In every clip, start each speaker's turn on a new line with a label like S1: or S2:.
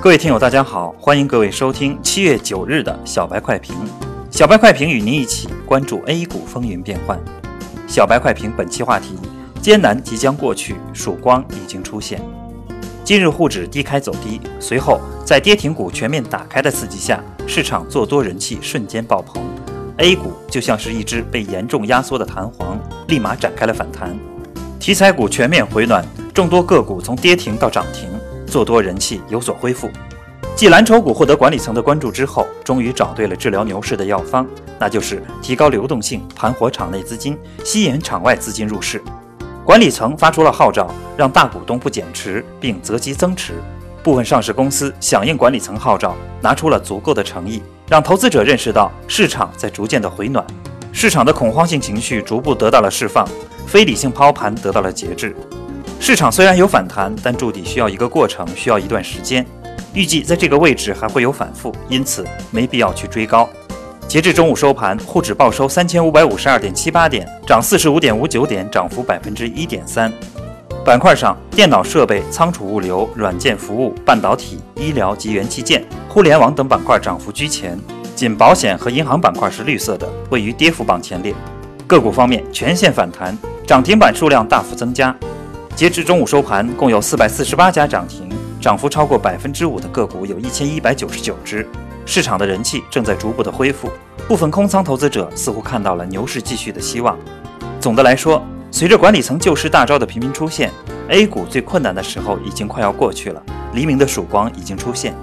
S1: 各位听友，大家好，欢迎各位收听七月九日的小白快评。小白快评与您一起关注 A 股风云变幻。小白快评本期话题：艰难即将过去，曙光已经出现。今日沪指低开走低，随后在跌停股全面打开的刺激下，市场做多人气瞬间爆棚。A 股就像是一只被严重压缩的弹簧，立马展开了反弹。题材股全面回暖，众多个股从跌停到涨停。做多人气有所恢复，继蓝筹股获得管理层的关注之后，终于找对了治疗牛市的药方，那就是提高流动性，盘活场内资金，吸引场外资金入市。管理层发出了号召，让大股东不减持，并择机增持。部分上市公司响应管理层号召，拿出了足够的诚意，让投资者认识到市场在逐渐的回暖，市场的恐慌性情绪逐步得到了释放，非理性抛盘得到了节制。市场虽然有反弹，但筑底需要一个过程，需要一段时间。预计在这个位置还会有反复，因此没必要去追高。截至中午收盘，沪指报收三千五百五十二点七八点，涨四十五点五九点，涨幅百分之一点三。板块上，电脑设备、仓储物流、软件服务、半导体、医疗及元器件、互联网等板块涨幅居前，仅保险和银行板块是绿色的，位于跌幅榜前列。个股方面全线反弹，涨停板数量大幅增加。截至中午收盘，共有四百四十八家涨停，涨幅超过百分之五的个股有一千一百九十九只。市场的人气正在逐步的恢复，部分空仓投资者似乎看到了牛市继续的希望。总的来说，随着管理层救市大招的频频出现，A 股最困难的时候已经快要过去了，黎明的曙光已经出现。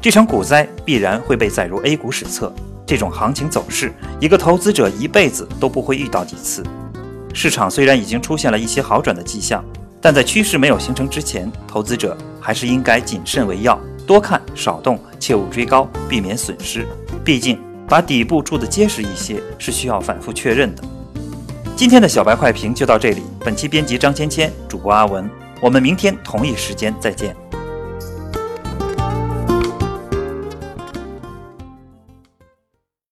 S1: 这场股灾必然会被载入 A 股史册。这种行情走势，一个投资者一辈子都不会遇到几次。市场虽然已经出现了一些好转的迹象。但在趋势没有形成之前，投资者还是应该谨慎为要，多看少动，切勿追高，避免损失。毕竟把底部筑得结实一些是需要反复确认的。今天的小白快评就到这里，本期编辑张芊芊，主播阿文，我们明天同一时间再见。